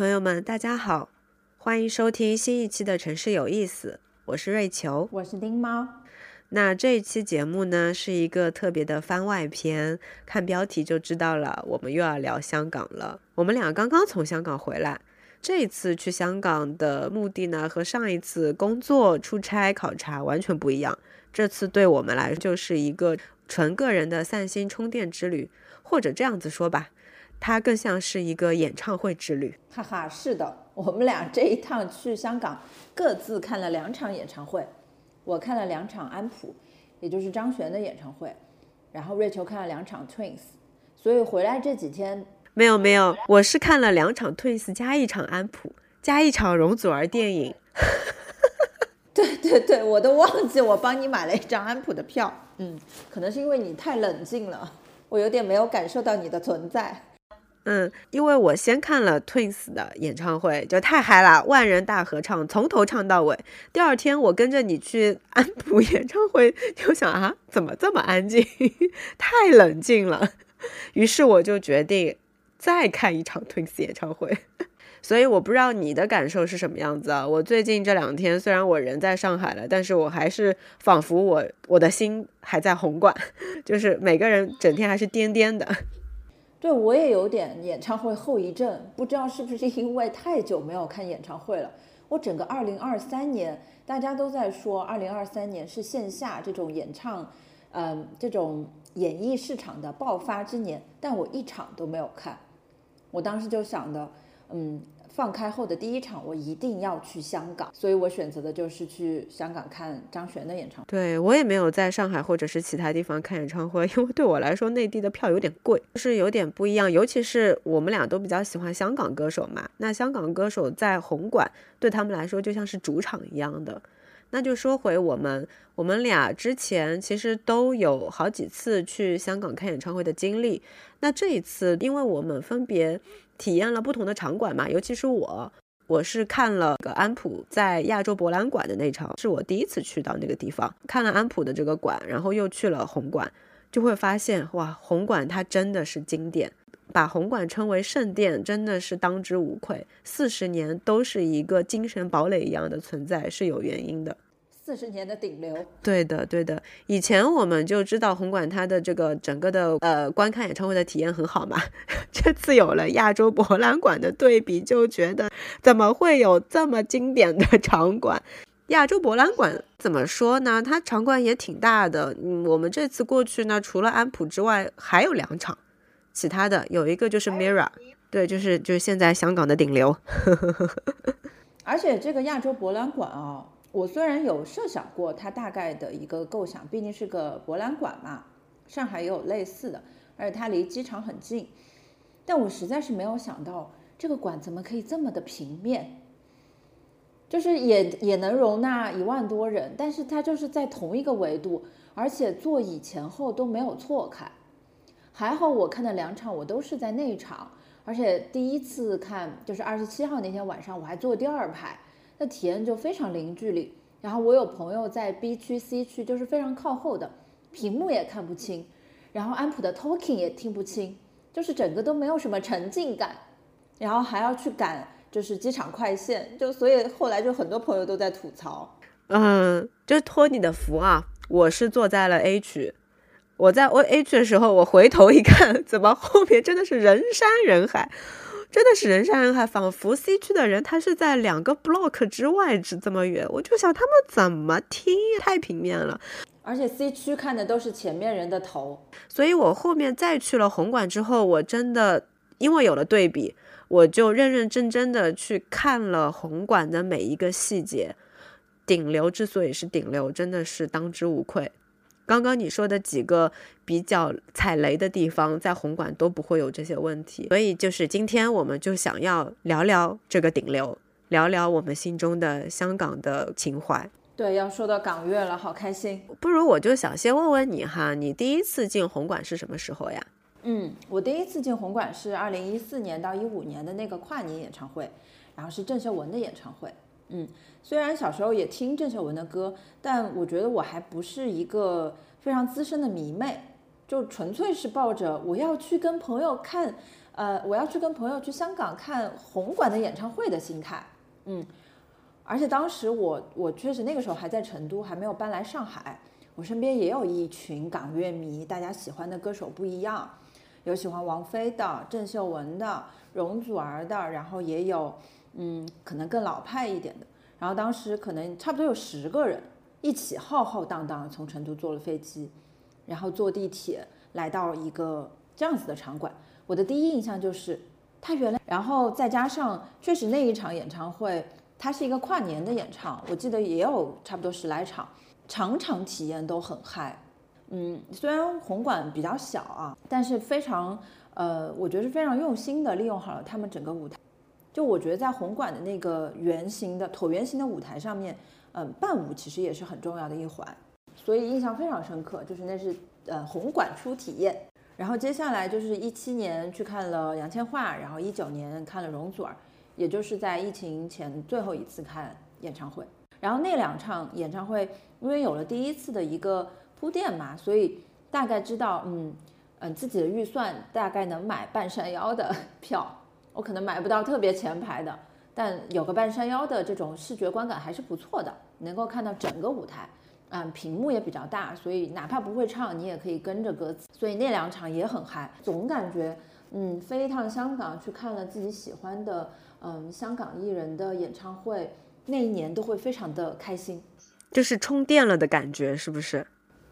朋友们，大家好，欢迎收听新一期的《城市有意思》，我是瑞球。我是丁猫，那这一期节目呢，是一个特别的番外篇，看标题就知道了，我们又要聊香港了。我们俩刚刚从香港回来，这一次去香港的目的呢，和上一次工作、出差、考察完全不一样。这次对我们来说就是一个纯个人的散心充电之旅，或者这样子说吧，它更像是一个演唱会之旅。哈哈，是的，我们俩这一趟去香港，各自看了两场演唱会。我看了两场安普，也就是张悬的演唱会，然后瑞秋看了两场 Twins。所以回来这几天，没有没有，我是看了两场 Twins 加一场安普加一场容祖儿电影。对对对，我都忘记我帮你买了一张安普的票。嗯，可能是因为你太冷静了，我有点没有感受到你的存在。嗯，因为我先看了 Twins 的演唱会，就太嗨了，万人大合唱，从头唱到尾。第二天我跟着你去安普 演唱会，就想啊，怎么这么安静，太冷静了。于是我就决定再看一场 Twins 演唱会。所以我不知道你的感受是什么样子啊？我最近这两天虽然我人在上海了，但是我还是仿佛我我的心还在红馆，就是每个人整天还是颠颠的。对我也有点演唱会后遗症，不知道是不是因为太久没有看演唱会了。我整个二零二三年，大家都在说二零二三年是线下这种演唱，嗯，这种演艺市场的爆发之年，但我一场都没有看。我当时就想的，嗯，放开后的第一场我一定要去香港，所以我选择的就是去香港看张悬的演唱会。对我也没有在上海或者是其他地方看演唱会，因为对我来说内地的票有点贵，就是有点不一样。尤其是我们俩都比较喜欢香港歌手嘛，那香港歌手在红馆对他们来说就像是主场一样的。那就说回我们，我们俩之前其实都有好几次去香港看演唱会的经历。那这一次，因为我们分别体验了不同的场馆嘛，尤其是我，我是看了个安普在亚洲博览馆的那场，是我第一次去到那个地方，看了安普的这个馆，然后又去了红馆，就会发现哇，红馆它真的是经典。把红馆称为圣殿，真的是当之无愧。四十年都是一个精神堡垒一样的存在，是有原因的。四十年的顶流，对的，对的。以前我们就知道红馆它的这个整个的呃观看演唱会的体验很好嘛。这次有了亚洲博览馆的对比，就觉得怎么会有这么经典的场馆？亚洲博览馆怎么说呢？它场馆也挺大的。嗯，我们这次过去呢，除了安普之外，还有两场。其他的有一个就是 Mira，对，就是就是现在香港的顶流。而且这个亚洲博览馆啊，我虽然有设想过它大概的一个构想，毕竟是个博览馆嘛，上海也有类似的，而且它离机场很近，但我实在是没有想到这个馆怎么可以这么的平面，就是也也能容纳一万多人，但是它就是在同一个维度，而且座椅前后都没有错开。还好我看的两场我都是在内场，而且第一次看就是二十七号那天晚上我还坐第二排，那体验就非常零距离。然后我有朋友在 B 区、C 区，就是非常靠后的，屏幕也看不清，然后安普的 talking 也听不清，就是整个都没有什么沉浸感，然后还要去赶就是机场快线，就所以后来就很多朋友都在吐槽。嗯，就托你的福啊，我是坐在了 A 区。我在 O A 区的时候，我回头一看，怎么后面真的是人山人海，真的是人山人海，仿佛 C 区的人他是在两个 block 之外，只这么远。我就想他们怎么听，太平面了。而且 C 区看的都是前面人的头，所以我后面再去了红馆之后，我真的因为有了对比，我就认认真真的去看了红馆的每一个细节。顶流之所以是顶流，真的是当之无愧。刚刚你说的几个比较踩雷的地方，在红馆都不会有这些问题，所以就是今天我们就想要聊聊这个顶流，聊聊我们心中的香港的情怀。对，要说到港乐了，好开心。不如我就想先问问你哈，你第一次进红馆是什么时候呀？嗯，我第一次进红馆是二零一四年到一五年的那个跨年演唱会，然后是郑秀文的演唱会。嗯，虽然小时候也听郑秀文的歌，但我觉得我还不是一个非常资深的迷妹，就纯粹是抱着我要去跟朋友看，呃，我要去跟朋友去香港看红馆的演唱会的心态。嗯，而且当时我我确实那个时候还在成都，还没有搬来上海，我身边也有一群港乐迷，大家喜欢的歌手不一样，有喜欢王菲的、郑秀文的、容祖儿的，然后也有。嗯，可能更老派一点的。然后当时可能差不多有十个人一起浩浩荡荡从成都坐了飞机，然后坐地铁来到一个这样子的场馆。我的第一印象就是他原来，然后再加上确实那一场演唱会，它是一个跨年的演唱，我记得也有差不多十来场，场场体验都很嗨。嗯，虽然红馆比较小啊，但是非常呃，我觉得是非常用心的利用好了他们整个舞台。就我觉得在红馆的那个圆形的椭圆形的舞台上面，嗯，伴舞其实也是很重要的一环，所以印象非常深刻。就是那是呃红馆初体验，然后接下来就是一七年去看了杨千嬅，然后一九年看了容祖儿，也就是在疫情前最后一次看演唱会。然后那两场演唱会，因为有了第一次的一个铺垫嘛，所以大概知道，嗯嗯，自己的预算大概能买半山腰的 票。我可能买不到特别前排的，但有个半山腰的这种视觉观感还是不错的，能够看到整个舞台，嗯，屏幕也比较大，所以哪怕不会唱，你也可以跟着歌词，所以那两场也很嗨，总感觉，嗯，飞一趟香港去看了自己喜欢的，嗯，香港艺人的演唱会，那一年都会非常的开心，就是充电了的感觉，是不是？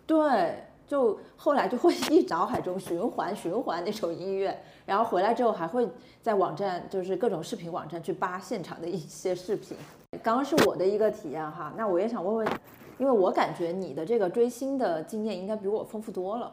对。就后来就会一脑海中循环循环那首音乐，然后回来之后还会在网站，就是各种视频网站去扒现场的一些视频。刚刚是我的一个体验哈，那我也想问问，因为我感觉你的这个追星的经验应该比我丰富多了。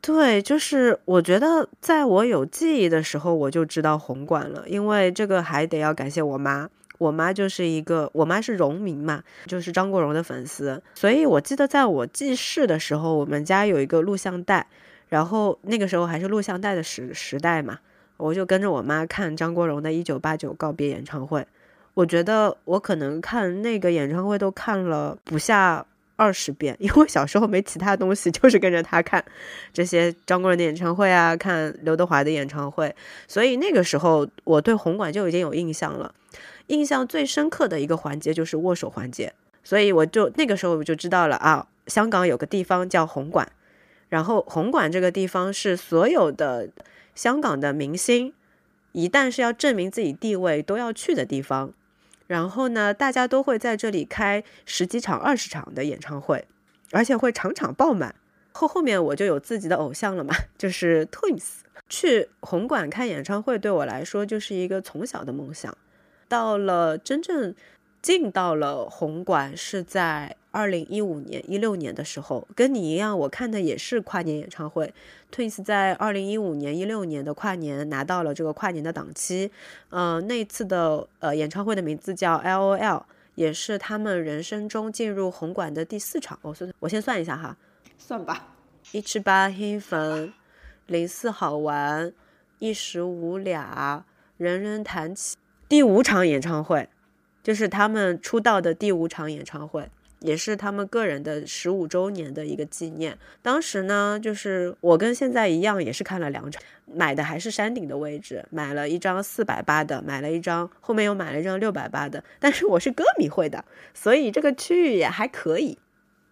对，就是我觉得在我有记忆的时候，我就知道红馆了，因为这个还得要感谢我妈。我妈就是一个，我妈是荣民嘛，就是张国荣的粉丝，所以我记得在我记事的时候，我们家有一个录像带，然后那个时候还是录像带的时时代嘛，我就跟着我妈看张国荣的一九八九告别演唱会，我觉得我可能看那个演唱会都看了不下二十遍，因为小时候没其他东西，就是跟着他看这些张国荣的演唱会啊，看刘德华的演唱会，所以那个时候我对红馆就已经有印象了。印象最深刻的一个环节就是握手环节，所以我就那个时候我就知道了啊，香港有个地方叫红馆，然后红馆这个地方是所有的香港的明星一旦是要证明自己地位都要去的地方，然后呢，大家都会在这里开十几场、二十场的演唱会，而且会场场爆满。后后面我就有自己的偶像了嘛，就是 Twins。去红馆看演唱会对我来说就是一个从小的梦想。到了真正进到了红馆是在二零一五年一六年的时候，跟你一样，我看的也是跨年演唱会。Twins 在二零一五年一六年的跨年拿到了这个跨年的档期，嗯，那次的呃演唱会的名字叫 LOL，也是他们人生中进入红馆的第四场。我算，我先算一下哈，算吧，一七八黑粉，零四好玩，一时无俩，人人谈起。第五场演唱会，就是他们出道的第五场演唱会，也是他们个人的十五周年的一个纪念。当时呢，就是我跟现在一样，也是看了两场，买的还是山顶的位置，买了一张四百八的，买了一张后面又买了一张六百八的。但是我是歌迷会的，所以这个区域也还可以。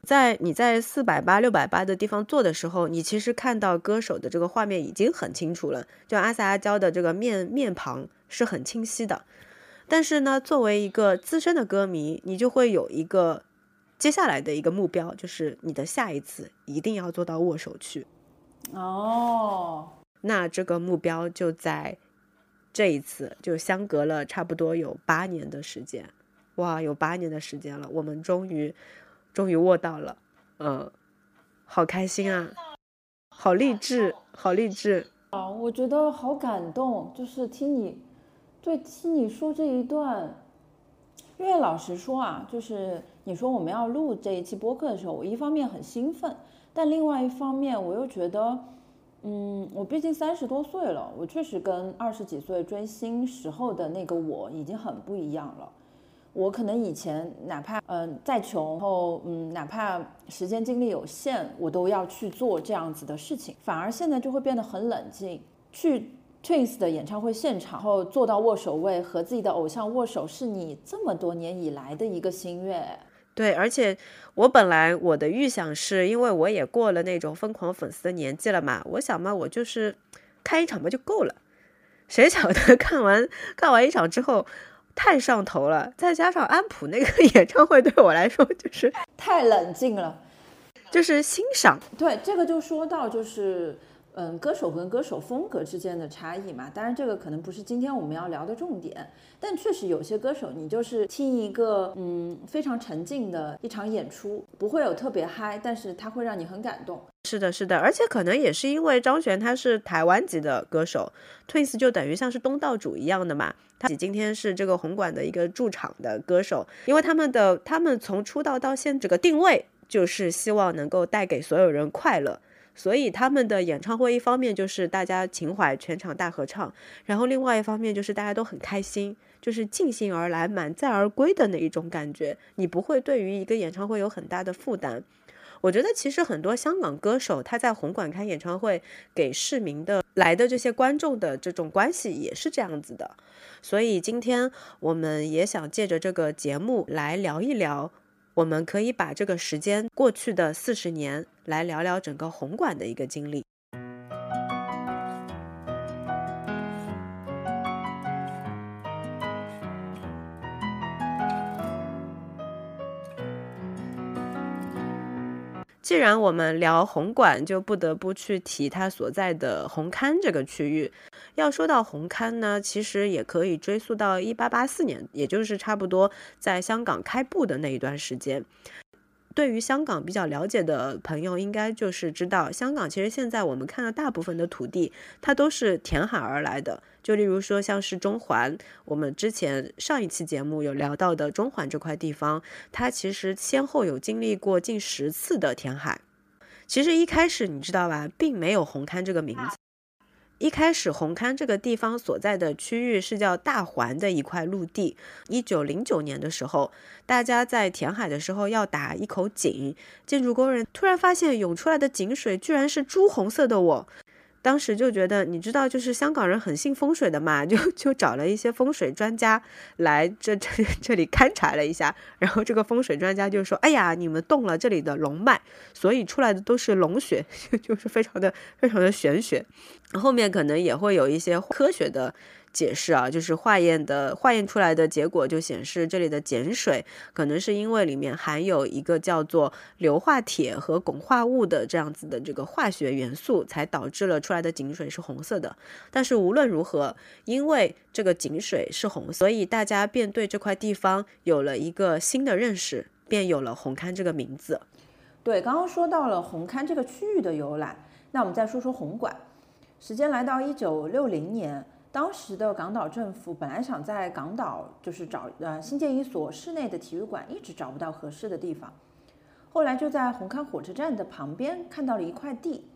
在你在四百八、六百八的地方坐的时候，你其实看到歌手的这个画面已经很清楚了，就阿萨阿娇的这个面面庞是很清晰的。但是呢，作为一个资深的歌迷，你就会有一个接下来的一个目标，就是你的下一次一定要做到握手去。哦，那这个目标就在这一次，就相隔了差不多有八年的时间。哇，有八年的时间了，我们终于。终于握到了，嗯，好开心啊，好励志，好励志啊！我觉得好感动，就是听你，对，听你说这一段，因为老实说啊，就是你说我们要录这一期播客的时候，我一方面很兴奋，但另外一方面我又觉得，嗯，我毕竟三十多岁了，我确实跟二十几岁追星时候的那个我已经很不一样了。我可能以前哪怕嗯再穷，然后嗯哪怕时间精力有限，我都要去做这样子的事情。反而现在就会变得很冷静，去 Twins 的演唱会现场，然后坐到握手位和自己的偶像握手，是你这么多年以来的一个心愿。对，而且我本来我的预想是，因为我也过了那种疯狂粉丝的年纪了嘛，我想嘛，我就是看一场嘛就够了。谁晓得看完看完一场之后。太上头了，再加上安普那个 演唱会对我来说就是太冷静了，就是欣赏。对，这个就说到就是，嗯，歌手跟歌手风格之间的差异嘛。当然，这个可能不是今天我们要聊的重点，但确实有些歌手，你就是听一个嗯非常沉静的一场演出，不会有特别嗨，但是它会让你很感动。是的，是的，而且可能也是因为张悬他是台湾籍的歌手，Twins 就等于像是东道主一样的嘛。他今天是这个红馆的一个驻场的歌手，因为他们的他们从出道到现这个定位就是希望能够带给所有人快乐，所以他们的演唱会一方面就是大家情怀全场大合唱，然后另外一方面就是大家都很开心，就是尽兴而来满载而归的那一种感觉，你不会对于一个演唱会有很大的负担。我觉得其实很多香港歌手他在红馆开演唱会，给市民的来的这些观众的这种关系也是这样子的，所以今天我们也想借着这个节目来聊一聊，我们可以把这个时间过去的四十年来聊聊整个红馆的一个经历。既然我们聊红馆，就不得不去提它所在的红磡这个区域。要说到红磡呢，其实也可以追溯到一八八四年，也就是差不多在香港开埠的那一段时间。对于香港比较了解的朋友，应该就是知道，香港其实现在我们看到大部分的土地，它都是填海而来的。就例如说，像是中环，我们之前上一期节目有聊到的中环这块地方，它其实先后有经历过近十次的填海。其实一开始你知道吧，并没有红磡这个名字。一开始，红磡这个地方所在的区域是叫大环的一块陆地。一九零九年的时候，大家在填海的时候要打一口井，建筑工人突然发现涌出来的井水居然是朱红色的。我。当时就觉得，你知道，就是香港人很信风水的嘛，就就找了一些风水专家来这这这里勘察了一下，然后这个风水专家就说：“哎呀，你们动了这里的龙脉，所以出来的都是龙血，就是非常的非常的玄学。”后面可能也会有一些科学的。解释啊，就是化验的化验出来的结果就显示，这里的碱水可能是因为里面含有一个叫做硫化铁和汞化物的这样子的这个化学元素，才导致了出来的井水是红色的。但是无论如何，因为这个井水是红，所以大家便对这块地方有了一个新的认识，便有了红勘这个名字。对，刚刚说到了红勘这个区域的由来，那我们再说说红馆。时间来到一九六零年。当时的港岛政府本来想在港岛就是找呃新建一所室内的体育馆，一直找不到合适的地方。后来就在红磡火车站的旁边看到了一块地，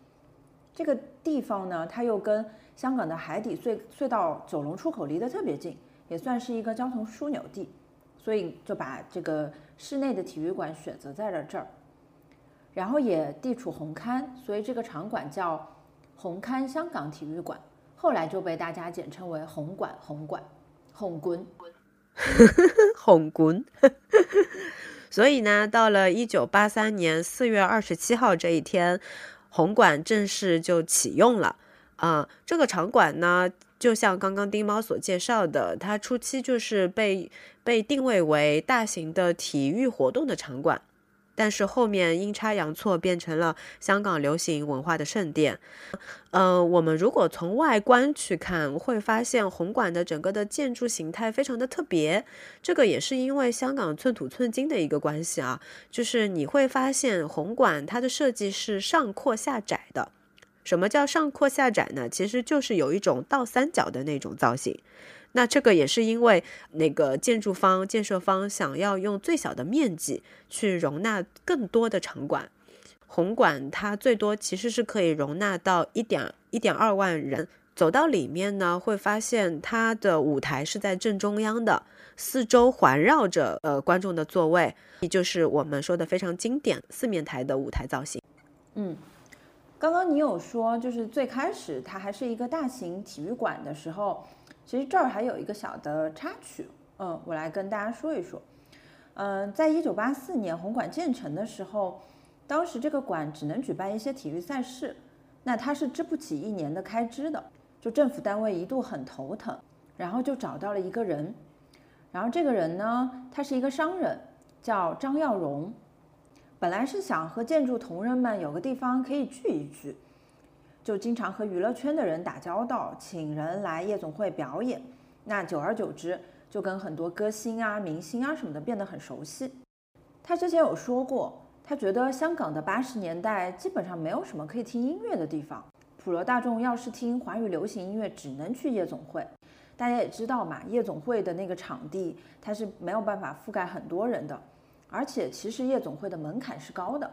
这个地方呢，它又跟香港的海底隧隧道九龙出口离得特别近，也算是一个交通枢纽地，所以就把这个室内的体育馆选择在了这儿。然后也地处红磡，所以这个场馆叫红磡香港体育馆，后来就被大家简称为红馆、红馆、红馆。红馆。所以呢，到了一九八三年四月二十七号这一天，红馆正式就启用了。啊，这个场馆呢，就像刚刚丁猫所介绍的，它初期就是被被定位为大型的体育活动的场馆。但是后面阴差阳错变成了香港流行文化的圣殿。嗯，我们如果从外观去看，会发现红馆的整个的建筑形态非常的特别。这个也是因为香港寸土寸金的一个关系啊，就是你会发现红馆它的设计是上阔下窄的。什么叫上阔下窄呢？其实就是有一种倒三角的那种造型。那这个也是因为那个建筑方、建设方想要用最小的面积去容纳更多的场馆。红馆它最多其实是可以容纳到一点一点二万人。走到里面呢，会发现它的舞台是在正中央的，四周环绕着呃观众的座位，也就是我们说的非常经典四面台的舞台造型。嗯，刚刚你有说，就是最开始它还是一个大型体育馆的时候。其实这儿还有一个小的插曲，嗯，我来跟大家说一说。嗯，在一九八四年红馆建成的时候，当时这个馆只能举办一些体育赛事，那它是支不起一年的开支的，就政府单位一度很头疼，然后就找到了一个人，然后这个人呢，他是一个商人，叫张耀荣，本来是想和建筑同仁们有个地方可以聚一聚。就经常和娱乐圈的人打交道，请人来夜总会表演。那久而久之，就跟很多歌星啊、明星啊什么的变得很熟悉。他之前有说过，他觉得香港的八十年代基本上没有什么可以听音乐的地方，普罗大众要是听华语流行音乐，只能去夜总会。大家也知道嘛，夜总会的那个场地，它是没有办法覆盖很多人的，而且其实夜总会的门槛是高的，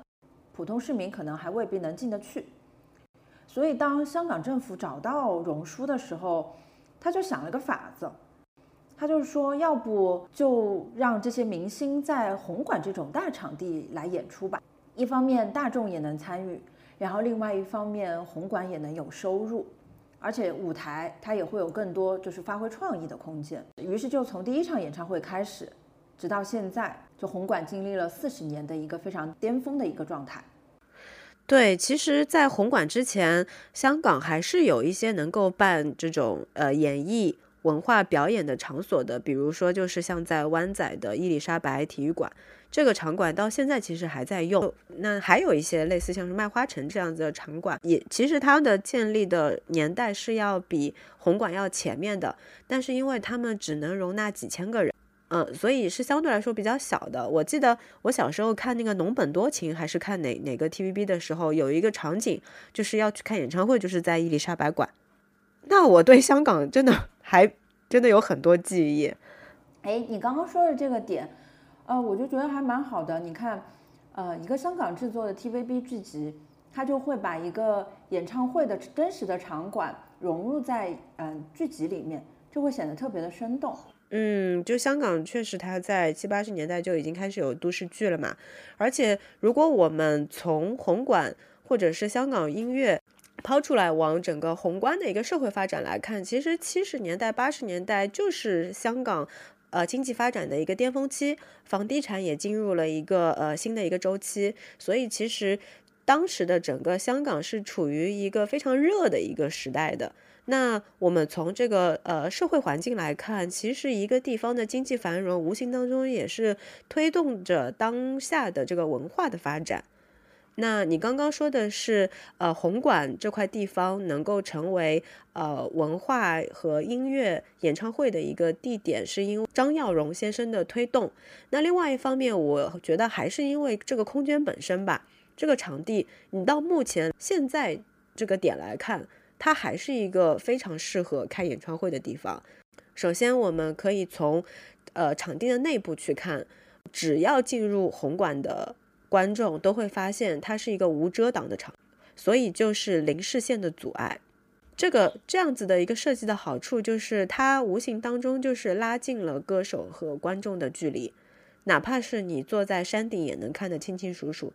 普通市民可能还未必能进得去。所以，当香港政府找到荣叔的时候，他就想了个法子，他就是说，要不就让这些明星在红馆这种大场地来演出吧。一方面大众也能参与，然后另外一方面红馆也能有收入，而且舞台它也会有更多就是发挥创意的空间。于是就从第一场演唱会开始，直到现在，就红馆经历了四十年的一个非常巅峰的一个状态。对，其实，在红馆之前，香港还是有一些能够办这种呃演艺文化表演的场所的，比如说就是像在湾仔的伊丽莎白体育馆，这个场馆到现在其实还在用。那还有一些类似像是麦花臣这样子的场馆，也其实它的建立的年代是要比红馆要前面的，但是因为他们只能容纳几千个人。嗯，所以是相对来说比较小的。我记得我小时候看那个《农本多情》，还是看哪哪个 TVB 的时候，有一个场景就是要去看演唱会，就是在伊丽莎白馆。那我对香港真的还真的有很多记忆。哎，你刚刚说的这个点，呃，我就觉得还蛮好的。你看，呃，一个香港制作的 TVB 剧集，它就会把一个演唱会的真实的场馆融入在嗯剧集里面，就会显得特别的生动。嗯，就香港确实，它在七八十年代就已经开始有都市剧了嘛。而且，如果我们从红馆或者是香港音乐抛出来，往整个宏观的一个社会发展来看，其实七十年代、八十年代就是香港呃经济发展的一个巅峰期，房地产也进入了一个呃新的一个周期。所以，其实当时的整个香港是处于一个非常热的一个时代的。那我们从这个呃社会环境来看，其实一个地方的经济繁荣，无形当中也是推动着当下的这个文化的发展。那你刚刚说的是，呃，红馆这块地方能够成为呃文化和音乐演唱会的一个地点，是因为张耀荣先生的推动。那另外一方面，我觉得还是因为这个空间本身吧，这个场地，你到目前现在这个点来看。它还是一个非常适合开演唱会的地方。首先，我们可以从呃场地的内部去看，只要进入红馆的观众都会发现它是一个无遮挡的场，所以就是零视线的阻碍。这个这样子的一个设计的好处就是，它无形当中就是拉近了歌手和观众的距离，哪怕是你坐在山顶也能看得清清楚楚。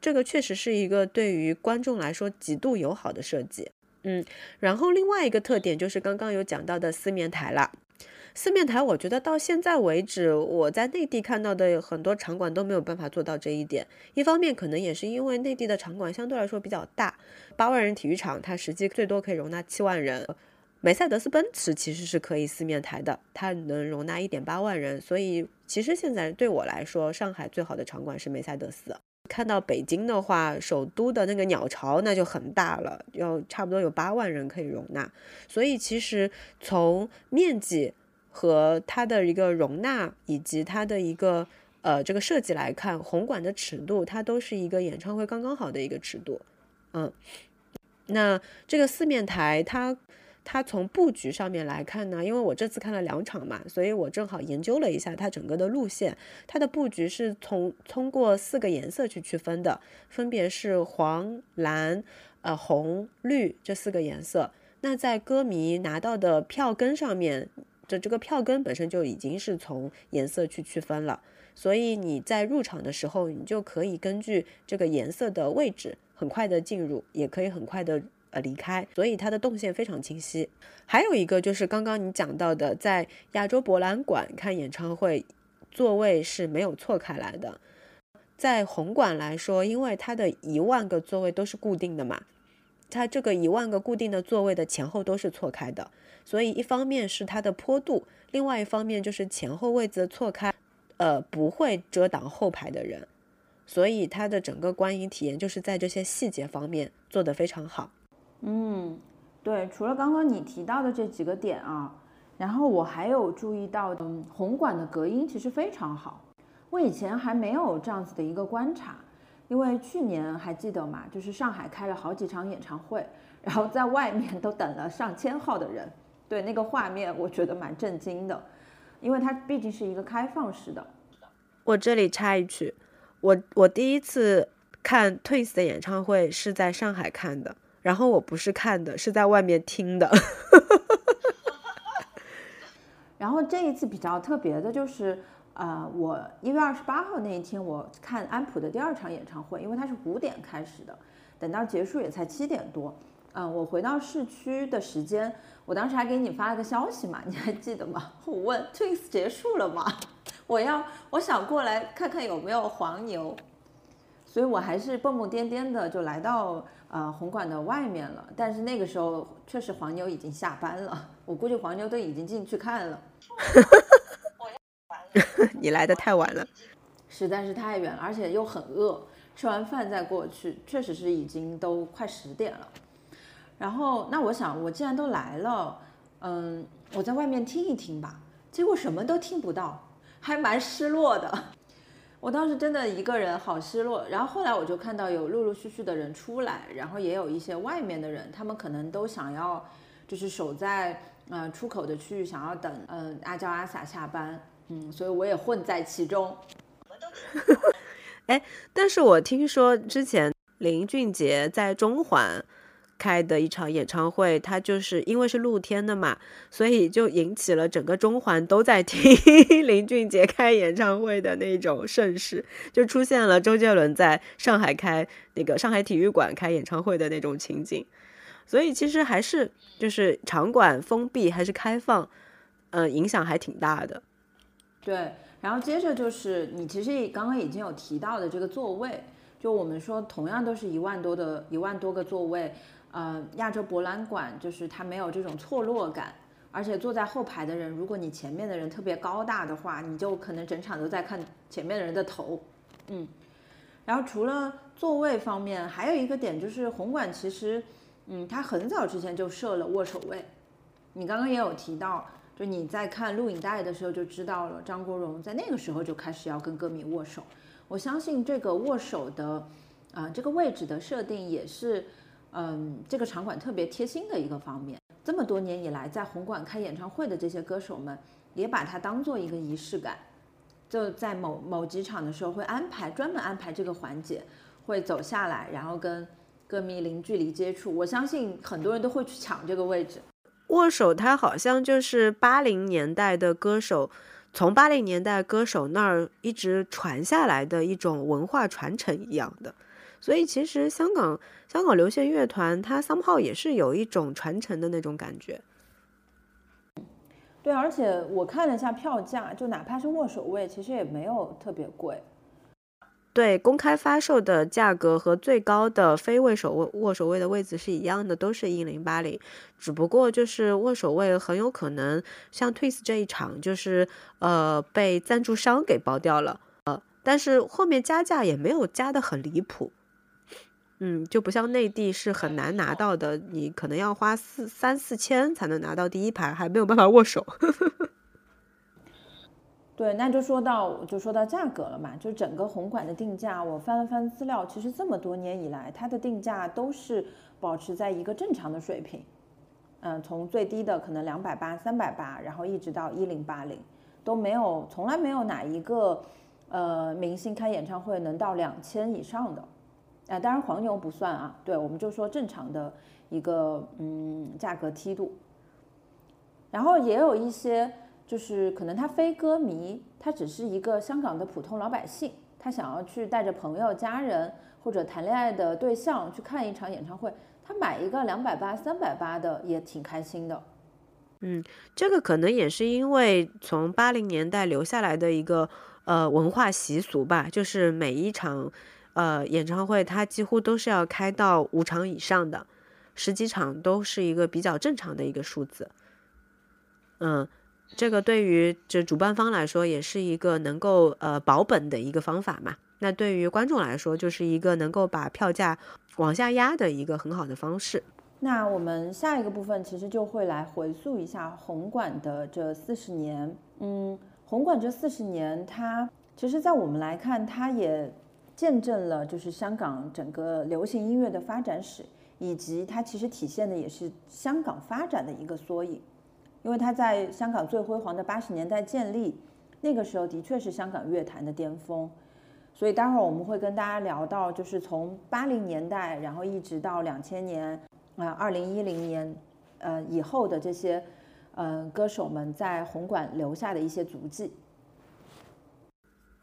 这个确实是一个对于观众来说极度友好的设计。嗯，然后另外一个特点就是刚刚有讲到的四面台了。四面台，我觉得到现在为止，我在内地看到的很多场馆都没有办法做到这一点。一方面，可能也是因为内地的场馆相对来说比较大，八万人体育场它实际最多可以容纳七万人。梅赛德斯奔驰其实是可以四面台的，它能容纳一点八万人。所以，其实现在对我来说，上海最好的场馆是梅赛德斯。看到北京的话，首都的那个鸟巢那就很大了，要差不多有八万人可以容纳。所以，其实从面积和它的一个容纳以及它的一个呃这个设计来看，红馆的尺度它都是一个演唱会刚刚好的一个尺度。嗯，那这个四面台它。它从布局上面来看呢，因为我这次看了两场嘛，所以我正好研究了一下它整个的路线。它的布局是从通过四个颜色去区分的，分别是黄、蓝、呃红、绿这四个颜色。那在歌迷拿到的票根上面的这个票根本身就已经是从颜色去区分了，所以你在入场的时候，你就可以根据这个颜色的位置很快的进入，也可以很快的。呃，离开，所以它的动线非常清晰。还有一个就是刚刚你讲到的，在亚洲博览馆看演唱会，座位是没有错开来的。在红馆来说，因为它的一万个座位都是固定的嘛，它这个一万个固定的座位的前后都是错开的，所以一方面是它的坡度，另外一方面就是前后位置错开，呃，不会遮挡后排的人，所以它的整个观影体验就是在这些细节方面做得非常好。嗯，对，除了刚刚你提到的这几个点啊，然后我还有注意到，嗯，红馆的隔音其实非常好。我以前还没有这样子的一个观察，因为去年还记得嘛，就是上海开了好几场演唱会，然后在外面都等了上千号的人，对那个画面我觉得蛮震惊的，因为它毕竟是一个开放式的。我这里插一句，我我第一次看 Twins 的演唱会是在上海看的。然后我不是看的，是在外面听的。然后这一次比较特别的就是，呃，我一月二十八号那一天我看安普的第二场演唱会，因为它是五点开始的，等到结束也才七点多。嗯，我回到市区的时间，我当时还给你发了个消息嘛，你还记得吗？我问 Twins 结束了吗？我要我想过来看看有没有黄牛，所以我还是蹦蹦颠颠的就来到。呃，红馆的外面了，但是那个时候确实黄牛已经下班了，我估计黄牛都已经进去看了。你来的太晚了，实在是太远了，而且又很饿，吃完饭再过去，确实是已经都快十点了。然后，那我想，我既然都来了，嗯，我在外面听一听吧。结果什么都听不到，还蛮失落的。我当时真的一个人好失落，然后后来我就看到有陆陆续续的人出来，然后也有一些外面的人，他们可能都想要，就是守在呃出口的区域，想要等呃阿娇阿 sa 下班，嗯，所以我也混在其中。哎，但是我听说之前林俊杰在中环。开的一场演唱会，他就是因为是露天的嘛，所以就引起了整个中环都在听 林俊杰开演唱会的那种盛世，就出现了周杰伦在上海开那个上海体育馆开演唱会的那种情景。所以其实还是就是场馆封闭还是开放，嗯，影响还挺大的。对，然后接着就是你其实刚刚已经有提到的这个座位，就我们说同样都是一万多的一万多个座位。呃，亚洲博览馆就是它没有这种错落感，而且坐在后排的人，如果你前面的人特别高大的话，你就可能整场都在看前面的人的头，嗯。然后除了座位方面，还有一个点就是红馆其实，嗯，它很早之前就设了握手位。你刚刚也有提到，就你在看录影带的时候就知道了，张国荣在那个时候就开始要跟歌迷握手。我相信这个握手的，啊，这个位置的设定也是。嗯，这个场馆特别贴心的一个方面，这么多年以来，在红馆开演唱会的这些歌手们，也把它当做一个仪式感，就在某某几场的时候会安排专门安排这个环节，会走下来，然后跟歌迷零距离接触，我相信很多人都会去抢这个位置。握手，它好像就是八零年代的歌手，从八零年代歌手那儿一直传下来的一种文化传承一样的。所以其实香港香港流行乐团，它 somehow 也是有一种传承的那种感觉。对，而且我看了一下票价，就哪怕是握手位，其实也没有特别贵。对，公开发售的价格和最高的非握手位握手位的位置是一样的，都是一零八零，只不过就是握手位很有可能像 Twist 这一场，就是呃被赞助商给包掉了，呃，但是后面加价也没有加的很离谱，嗯，就不像内地是很难拿到的，你可能要花四三四千才能拿到第一排，还没有办法握手。对，那就说到就说到价格了嘛，就整个红馆的定价，我翻了翻资料，其实这么多年以来，它的定价都是保持在一个正常的水平，嗯，从最低的可能两百八、三百八，然后一直到一零八零，都没有，从来没有哪一个呃明星开演唱会能到两千以上的，啊，当然黄牛不算啊，对，我们就说正常的一个嗯价格梯度，然后也有一些。就是可能他非歌迷，他只是一个香港的普通老百姓，他想要去带着朋友、家人或者谈恋爱的对象去看一场演唱会，他买一个两百八、三百八的也挺开心的。嗯，这个可能也是因为从八零年代留下来的一个呃文化习俗吧，就是每一场呃演唱会，它几乎都是要开到五场以上的，十几场都是一个比较正常的一个数字。嗯。这个对于这主办方来说，也是一个能够呃保本的一个方法嘛。那对于观众来说，就是一个能够把票价往下压的一个很好的方式。那我们下一个部分其实就会来回溯一下红馆的这四十年。嗯，红馆这四十年，它其实，在我们来看，它也见证了就是香港整个流行音乐的发展史，以及它其实体现的也是香港发展的一个缩影。因为它在香港最辉煌的八十年代建立，那个时候的确是香港乐坛的巅峰，所以待会儿我们会跟大家聊到，就是从八零年代，然后一直到两千年，啊，二零一零年，呃，以后的这些，呃，歌手们在红馆留下的一些足迹。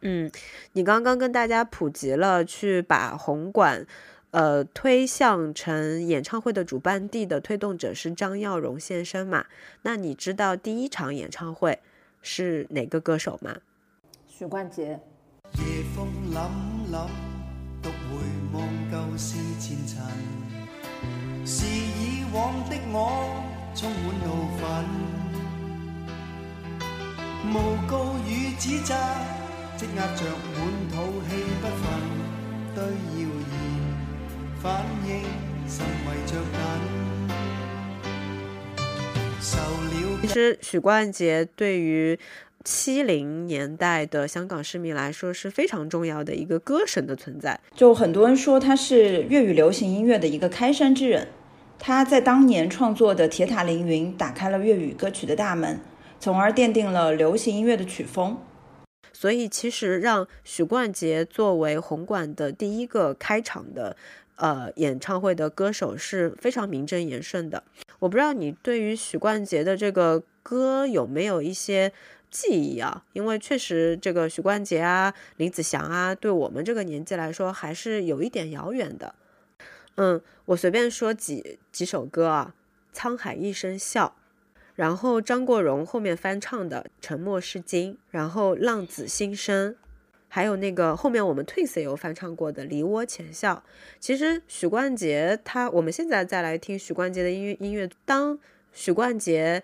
嗯，你刚刚跟大家普及了去把红馆。呃，推向成演唱会的主办地的推动者是张耀荣先生嘛？那你知道第一场演唱会是哪个歌手吗？许冠杰。夜风凛凛，独回望旧事前尘，是以往的我充满怒愤，诬告与指责积压着满肚气不愤，对谣言。反应其实许冠杰对于七零年代的香港市民来说是非常重要的一个歌神的存在。就很多人说他是粤语流行音乐的一个开山之人，他在当年创作的《铁塔凌云》打开了粤语歌曲的大门，从而奠定了流行音乐的曲风。所以，其实让许冠杰作为红馆的第一个开场的。呃，演唱会的歌手是非常名正言顺的。我不知道你对于许冠杰的这个歌有没有一些记忆啊？因为确实，这个许冠杰啊、林子祥啊，对我们这个年纪来说还是有一点遥远的。嗯，我随便说几几首歌啊，《沧海一声笑》，然后张国荣后面翻唱的《沉默是金》，然后《浪子心声》。还有那个后面我们 Twins 也有翻唱过的《梨涡浅笑》。其实许冠杰他，我们现在再来听许冠杰的音乐音乐。当许冠杰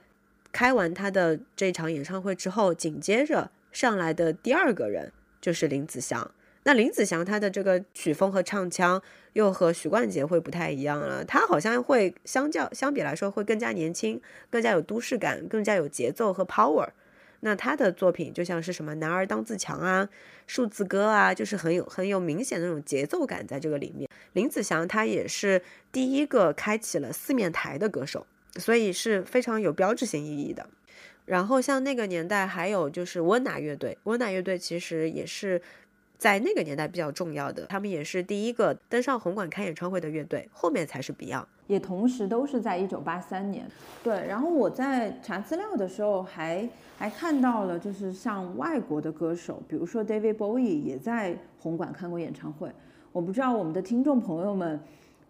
开完他的这场演唱会之后，紧接着上来的第二个人就是林子祥。那林子祥他的这个曲风和唱腔又和许冠杰会不太一样了，他好像会相较相比来说会更加年轻，更加有都市感，更加有节奏和 power。那他的作品就像是什么“男儿当自强”啊，《数字歌》啊，就是很有很有明显的那种节奏感在这个里面。林子祥他也是第一个开启了四面台的歌手，所以是非常有标志性意义的。然后像那个年代还有就是温拿乐队，温拿乐队其实也是在那个年代比较重要的，他们也是第一个登上红馆开演唱会的乐队，后面才是 Beyond。也同时都是在一九八三年。对，然后我在查资料的时候还还看到了，就是像外国的歌手，比如说 David Bowie 也在红馆看过演唱会。我不知道我们的听众朋友们，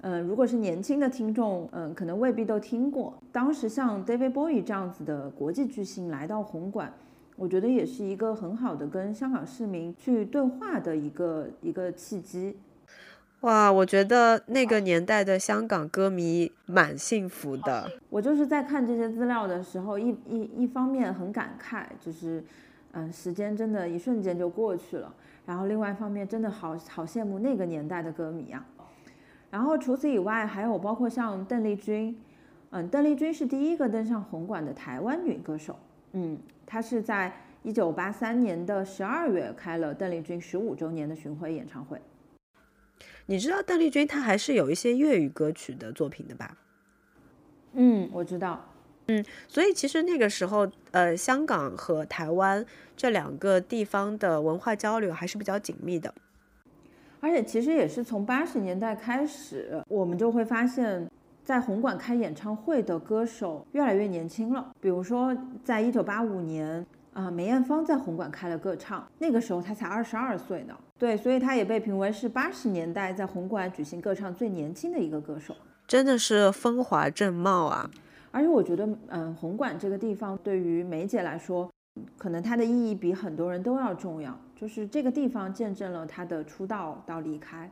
嗯、如果是年轻的听众，嗯、可能未必都听过。当时像 David Bowie 这样子的国际巨星来到红馆，我觉得也是一个很好的跟香港市民去对话的一个一个契机。哇，我觉得那个年代的香港歌迷蛮幸福的。我就是在看这些资料的时候，一一一方面很感慨，就是，嗯，时间真的一瞬间就过去了。然后另外一方面，真的好好羡慕那个年代的歌迷啊。然后除此以外，还有包括像邓丽君，嗯，邓丽君是第一个登上红馆的台湾女歌手，嗯，他是在一九八三年的十二月开了邓丽君十五周年的巡回演唱会。你知道邓丽君她还是有一些粤语歌曲的作品的吧？嗯，我知道。嗯所以其实那个时候，呃，香港和台湾这两个地方的文化交流还是比较紧密的。而且其实也是从八十年代开始，我们就会发现，在红馆开演唱会的歌手越来越年轻了。比如说，在一九八五年，啊、梅艳芳在红馆开了歌唱，那个时候她才二十二岁呢。对，所以她也被评为是八十年代在红馆举行歌唱最年轻的一个歌手。真的是风华正茂啊！而且我觉得，嗯，红馆这个地方对于梅姐来说，可能它的意义比很多人都要重要。就是这个地方见证了她的出道到离开，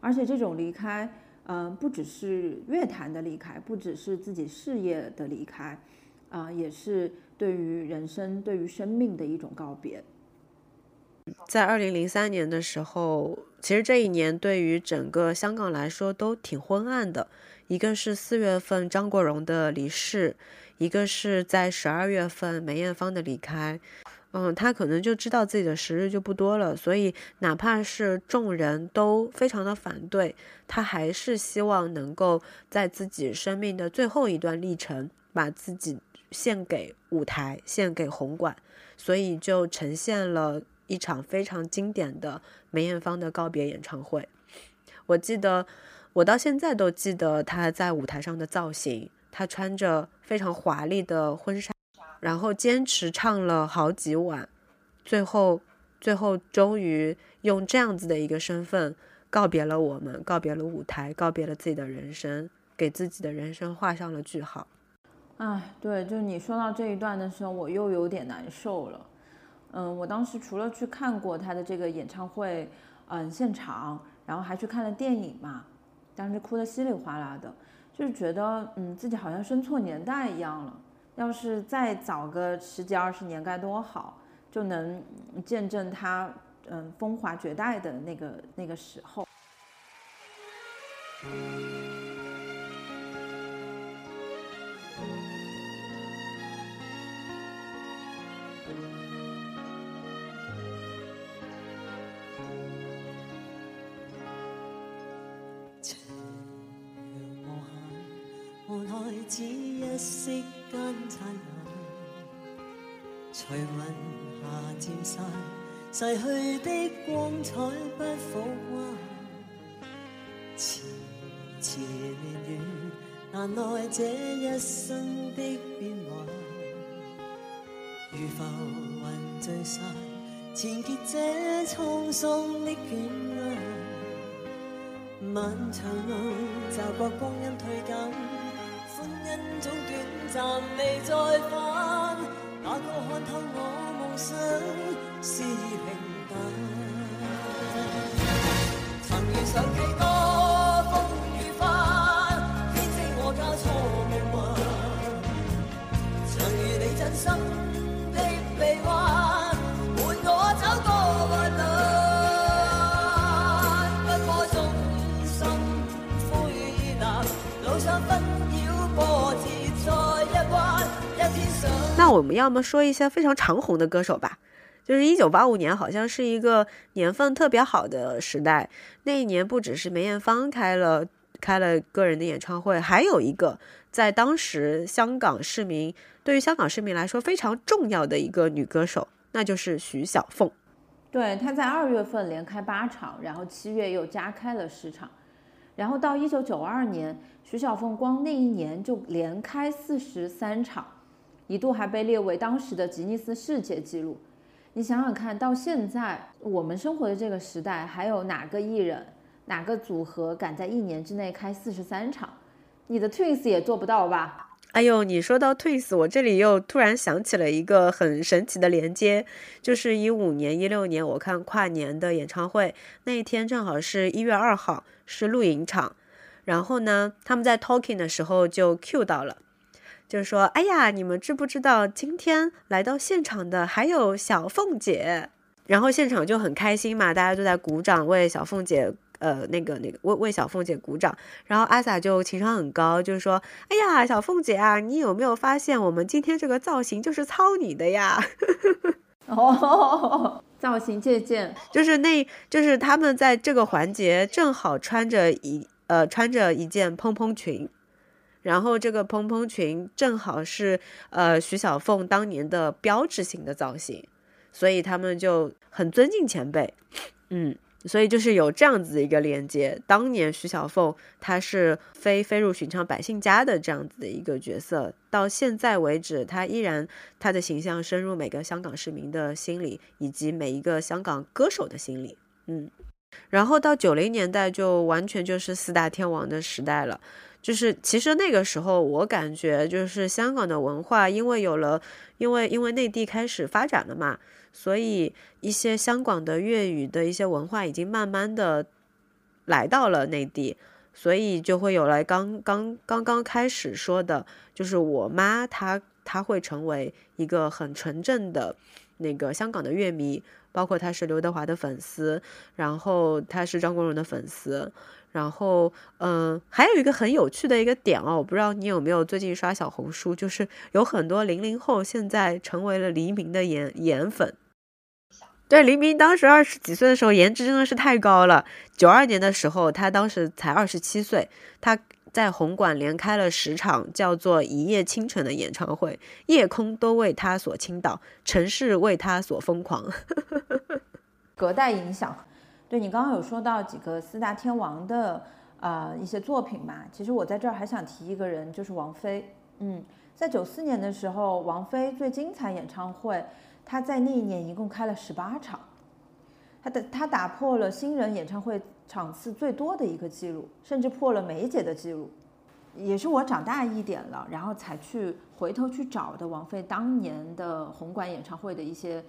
而且这种离开，嗯、不只是乐坛的离开，不只是自己事业的离开，啊、也是对于人生、对于生命的一种告别。在二零零三年的时候，其实这一年对于整个香港来说都挺昏暗的。一个是四月份张国荣的离世，一个是在十二月份梅艳芳的离开。嗯，他可能就知道自己的时日就不多了，所以哪怕是众人都非常的反对，他还是希望能够在自己生命的最后一段历程，把自己献给舞台，献给红馆，所以就呈现了一场非常经典的梅艳芳的告别演唱会。我记得，我到现在都记得她在舞台上的造型，她穿着非常华丽的婚纱。然后坚持唱了好几晚，最后，最后终于用这样子的一个身份告别了我们，告别了舞台，告别了自己的人生，给自己的人生画上了句号。哎，对，就你说到这一段的时候，我又有点难受了。嗯，我当时除了去看过他的这个演唱会，嗯，现场，然后还去看了电影嘛，当时哭得稀里哗啦的，就是觉得，嗯，自己好像生错年代一样了。要是再早个十几二十年该多好，就能见证他嗯风华绝代的那个那个时候。灯灿烂，除云霞渐散，逝去的光彩不复还。前前年月，难耐这一生的变幻。如浮云聚散，缠结这沧桑的眷恋。漫长路，习惯光阴推减。總短暂，未再返。哪个看透我梦想是平我们要么说一些非常长红的歌手吧。就是一九八五年，好像是一个年份特别好的时代。那一年不只是梅艳芳开了开了个人的演唱会，还有一个在当时香港市民对于香港市民来说非常重要的一个女歌手，那就是徐小凤。对，她在二月份连开八场，然后七月又加开了十场，然后到一九九二年，徐小凤光那一年就连开四十三场，一度还被列为当时的吉尼斯世界纪录。你想想看，到现在我们生活的这个时代，还有哪个艺人、哪个组合敢在一年之内开四十三场？你的 Twins 也做不到吧？哎呦，你说到 Twins，我这里又突然想起了一个很神奇的连接，就是一五年、一六年我看跨年的演唱会，那一天正好是一月二号，是露营场，然后呢，他们在 talking 的时候就 cue 到了，就是说，哎呀，你们知不知道今天来到现场的还有小凤姐？然后现场就很开心嘛，大家都在鼓掌为小凤姐。呃，那个那个为为小凤姐鼓掌，然后阿 sa 就情商很高，就是说，哎呀，小凤姐啊，你有没有发现我们今天这个造型就是抄你的呀？哦，造型借鉴，就是那，就是他们在这个环节正好穿着一呃穿着一件蓬蓬裙，然后这个蓬蓬裙正好是呃徐小凤当年的标志性的造型，所以他们就很尊敬前辈，嗯。所以就是有这样子的一个连接。当年徐小凤她是非飞入寻常百姓家的这样子的一个角色，到现在为止，她依然她的形象深入每个香港市民的心里，以及每一个香港歌手的心里。嗯，然后到九零年代就完全就是四大天王的时代了。就是其实那个时候，我感觉就是香港的文化，因为有了，因为因为内地开始发展了嘛。所以，一些香港的粤语的一些文化已经慢慢的来到了内地，所以就会有了刚刚刚刚开始说的，就是我妈她她会成为一个很纯正的那个香港的乐迷，包括她是刘德华的粉丝，然后她是张国荣的粉丝。然后，嗯，还有一个很有趣的一个点哦，我不知道你有没有最近刷小红书，就是有很多零零后现在成为了黎明的颜颜粉。对，黎明当时二十几岁的时候，颜值真的是太高了。九二年的时候，他当时才二十七岁，他在红馆连开了十场叫做《一夜倾城》的演唱会，夜空都为他所倾倒，城市为他所疯狂，隔代影响。对你刚刚有说到几个四大天王的呃一些作品嘛？其实我在这儿还想提一个人，就是王菲。嗯，在九四年的时候，王菲最精彩演唱会，她在那一年一共开了十八场，她的她打破了新人演唱会场次最多的一个记录，甚至破了梅姐的记录。也是我长大一点了，然后才去回头去找的王菲当年的红馆演唱会的一些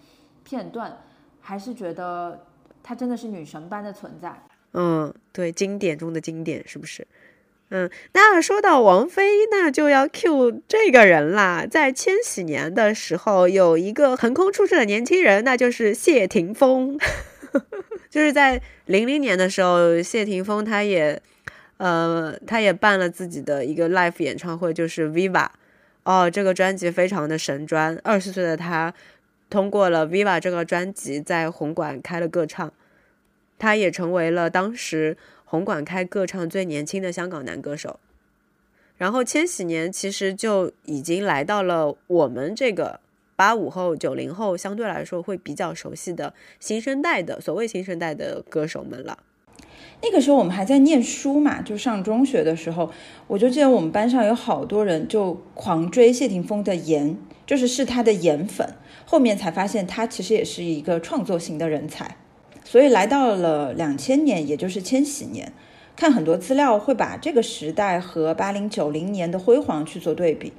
片段，还是觉得。她真的是女神般的存在，嗯，对，经典中的经典，是不是？嗯，那说到王菲，那就要 Q 这个人啦。在千禧年的时候，有一个横空出世的年轻人，那就是谢霆锋。就是在零零年的时候，谢霆锋他也，呃，他也办了自己的一个 live 演唱会，就是 Viva。哦，这个专辑非常的神专。二十岁的他。通过了《Viva》这个专辑，在红馆开了个唱，他也成为了当时红馆开个唱最年轻的香港男歌手。然后千禧年其实就已经来到了我们这个八五后、九零后相对来说会比较熟悉的新生代的所谓新生代的歌手们了。那个时候我们还在念书嘛，就上中学的时候，我就记得我们班上有好多人就狂追谢霆锋的颜，就是是他的颜粉。后面才发现他其实也是一个创作型的人才，所以来到了两千年，也就是千禧年，看很多资料会把这个时代和八零九零年的辉煌去做对比，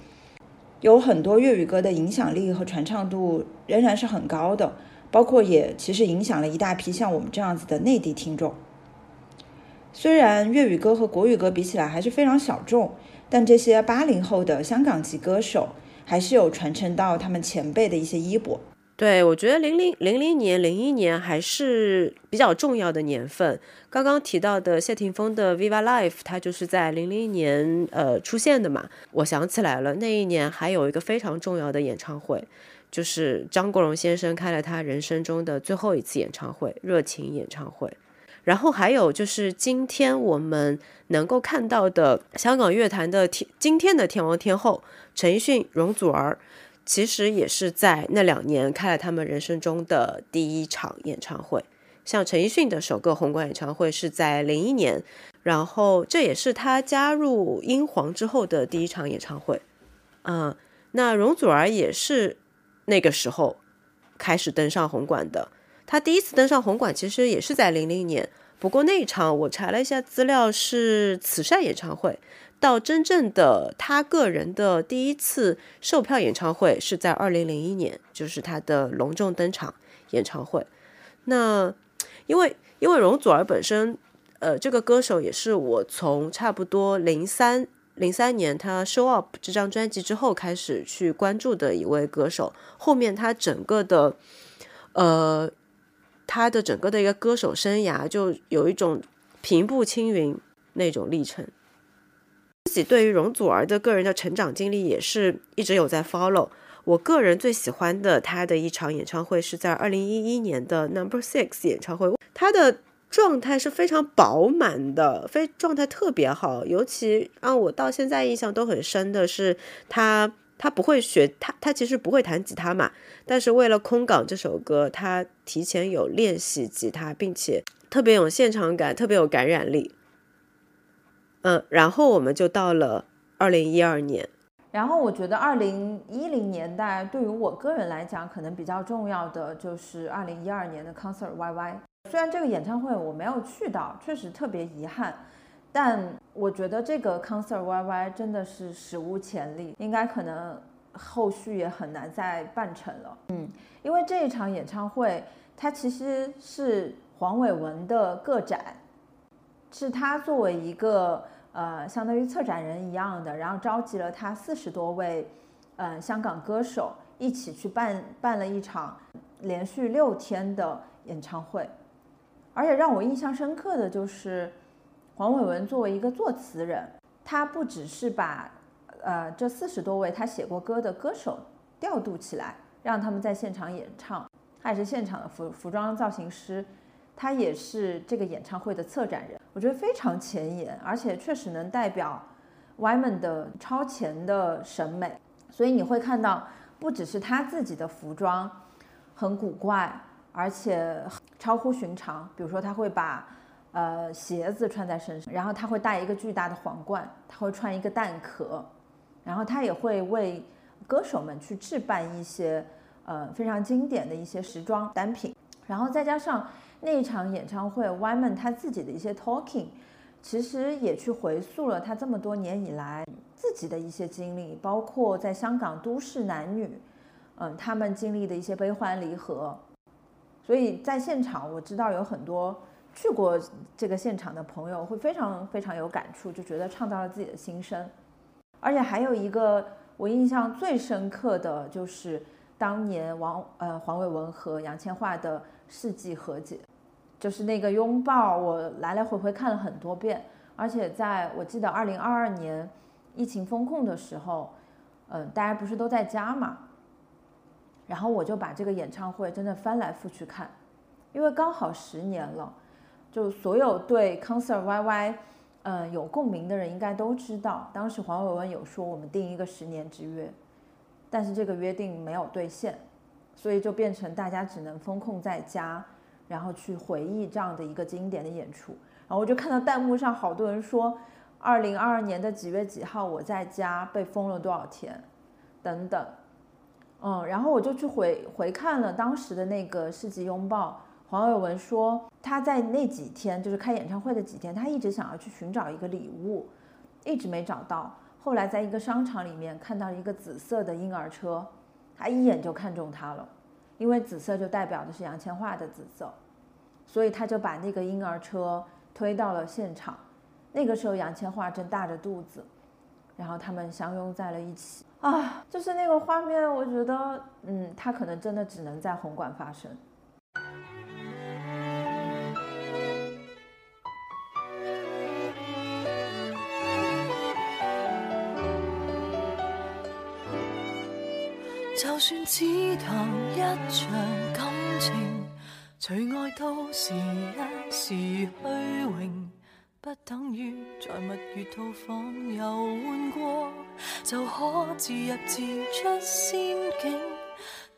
有很多粤语歌的影响力和传唱度仍然是很高的，包括也其实影响了一大批像我们这样子的内地听众。虽然粤语歌和国语歌比起来还是非常小众，但这些八零后的香港籍歌手。还是有传承到他们前辈的一些衣钵。对，我觉得零零零零年、零一年还是比较重要的年份。刚刚提到的谢霆锋的《Viva Life》，他就是在零零年呃出现的嘛。我想起来了，那一年还有一个非常重要的演唱会，就是张国荣先生开了他人生中的最后一次演唱会——热情演唱会。然后还有就是今天我们能够看到的香港乐坛的天，今天的天王天后陈奕迅、容祖儿，其实也是在那两年开了他们人生中的第一场演唱会。像陈奕迅的首个红馆演唱会是在零一年，然后这也是他加入英皇之后的第一场演唱会。嗯，那容祖儿也是那个时候开始登上红馆的。他第一次登上红馆其实也是在零零年，不过那一场我查了一下资料是慈善演唱会。到真正的他个人的第一次售票演唱会是在二零零一年，就是他的隆重登场演唱会。那因为因为容祖儿本身，呃，这个歌手也是我从差不多零三零三年他 Show Up 这张专辑之后开始去关注的一位歌手。后面他整个的，呃，他的整个的一个歌手生涯就有一种平步青云那种历程。自己对于容祖儿的个人的成长经历也是一直有在 follow。我个人最喜欢的她的一场演唱会是在二零一一年的 Number Six 演唱会，她的状态是非常饱满的，非状态特别好。尤其让我到现在印象都很深的是，她他不会学，他他其实不会弹吉他嘛，但是为了《空港》这首歌，他提前有练习吉他，并且特别有现场感，特别有感染力。嗯，然后我们就到了二零一二年。然后我觉得二零一零年代对于我个人来讲，可能比较重要的就是二零一二年的 Concert YY。虽然这个演唱会我没有去到，确实特别遗憾，但我觉得这个 Concert YY 真的是史无前例，应该可能后续也很难再办成了。嗯，因为这一场演唱会，它其实是黄伟文的个展。是他作为一个呃，相当于策展人一样的，然后召集了他四十多位，嗯，香港歌手一起去办办了一场连续六天的演唱会，而且让我印象深刻的就是黄伟文作为一个作词人，他不只是把呃这四十多位他写过歌的歌手调度起来，让他们在现场演唱，他也是现场的服服装造型师。他也是这个演唱会的策展人，我觉得非常前沿，而且确实能代表 Wyman 的超前的审美。所以你会看到，不只是他自己的服装很古怪，而且超乎寻常。比如说，他会把呃鞋子穿在身上，然后他会戴一个巨大的皇冠，他会穿一个蛋壳，然后他也会为歌手们去置办一些呃非常经典的一些时装单品，然后再加上。那一场演唱会，Yman 他自己的一些 talking，其实也去回溯了他这么多年以来自己的一些经历，包括在香港都市男女，嗯，他们经历的一些悲欢离合。所以在现场，我知道有很多去过这个现场的朋友会非常非常有感触，就觉得唱到了自己的心声。而且还有一个我印象最深刻的就是当年王呃黄伟文和杨千嬅的世纪和解。就是那个拥抱，我来来回回看了很多遍，而且在我记得二零二二年疫情封控的时候，嗯，大家不是都在家嘛，然后我就把这个演唱会真的翻来覆去看，因为刚好十年了，就所有对 Concert YY，嗯，有共鸣的人应该都知道，当时黄伟文有说我们定一个十年之约，但是这个约定没有兑现，所以就变成大家只能封控在家。然后去回忆这样的一个经典的演出，然后我就看到弹幕上好多人说，二零二二年的几月几号我在家被封了多少天，等等，嗯，然后我就去回回看了当时的那个世纪拥抱，黄伟文说他在那几天就是开演唱会的几天，他一直想要去寻找一个礼物，一直没找到，后来在一个商场里面看到一个紫色的婴儿车，他一眼就看中它了。因为紫色就代表的是杨千嬅的紫色，所以他就把那个婴儿车推到了现场。那个时候杨千嬅正大着肚子，然后他们相拥在了一起啊，就是那个画面，我觉得，嗯，他可能真的只能在红馆发生。只谈一场感情，除爱都是一时虚荣，不等於在蜜月套房遊玩過，就可自入自出仙境。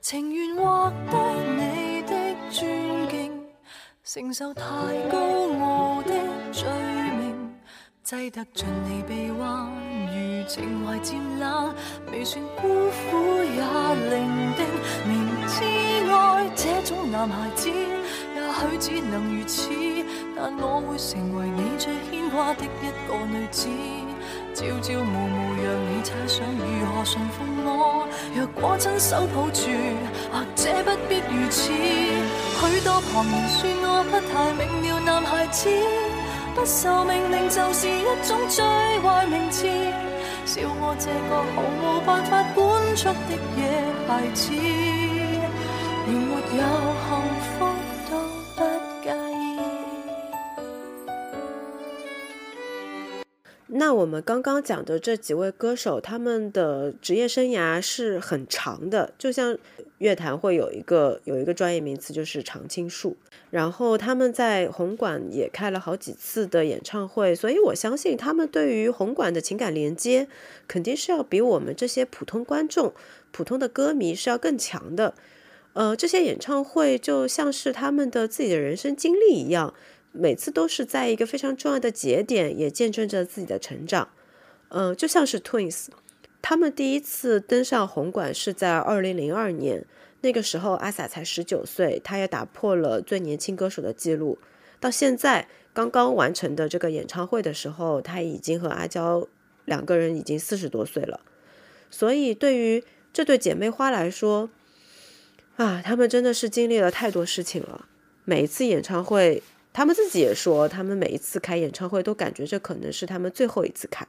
情願獲得你的尊敬，承受太高傲的罪名，擠得盡你臂彎，如情懷漸冷，未算孤苦也伶仃。明知愛這種男孩子，也許只能如此，但我會成為你最牽掛的一個女子。朝朝暮暮讓你猜想如何馴服我，若果親手抱住，或者不必如此。許多旁人說我不太明了，男孩子不受命令就是一種最壞名字，笑我这个毫无办法管束的野孩子，仍没有幸那我们刚刚讲的这几位歌手，他们的职业生涯是很长的，就像乐坛会有一个有一个专业名词，就是常青树。然后他们在红馆也开了好几次的演唱会，所以我相信他们对于红馆的情感连接，肯定是要比我们这些普通观众、普通的歌迷是要更强的。呃，这些演唱会就像是他们的自己的人生经历一样。每次都是在一个非常重要的节点，也见证着自己的成长。嗯、就像是 Twins，他们第一次登上红馆是在二零零二年，那个时候阿 sa 才十九岁，他也打破了最年轻歌手的记录。到现在刚刚完成的这个演唱会的时候，他已经和阿娇两个人已经四十多岁了。所以对于这对姐妹花来说，啊，他们真的是经历了太多事情了。每一次演唱会。他们自己也说，他们每一次开演唱会都感觉这可能是他们最后一次开。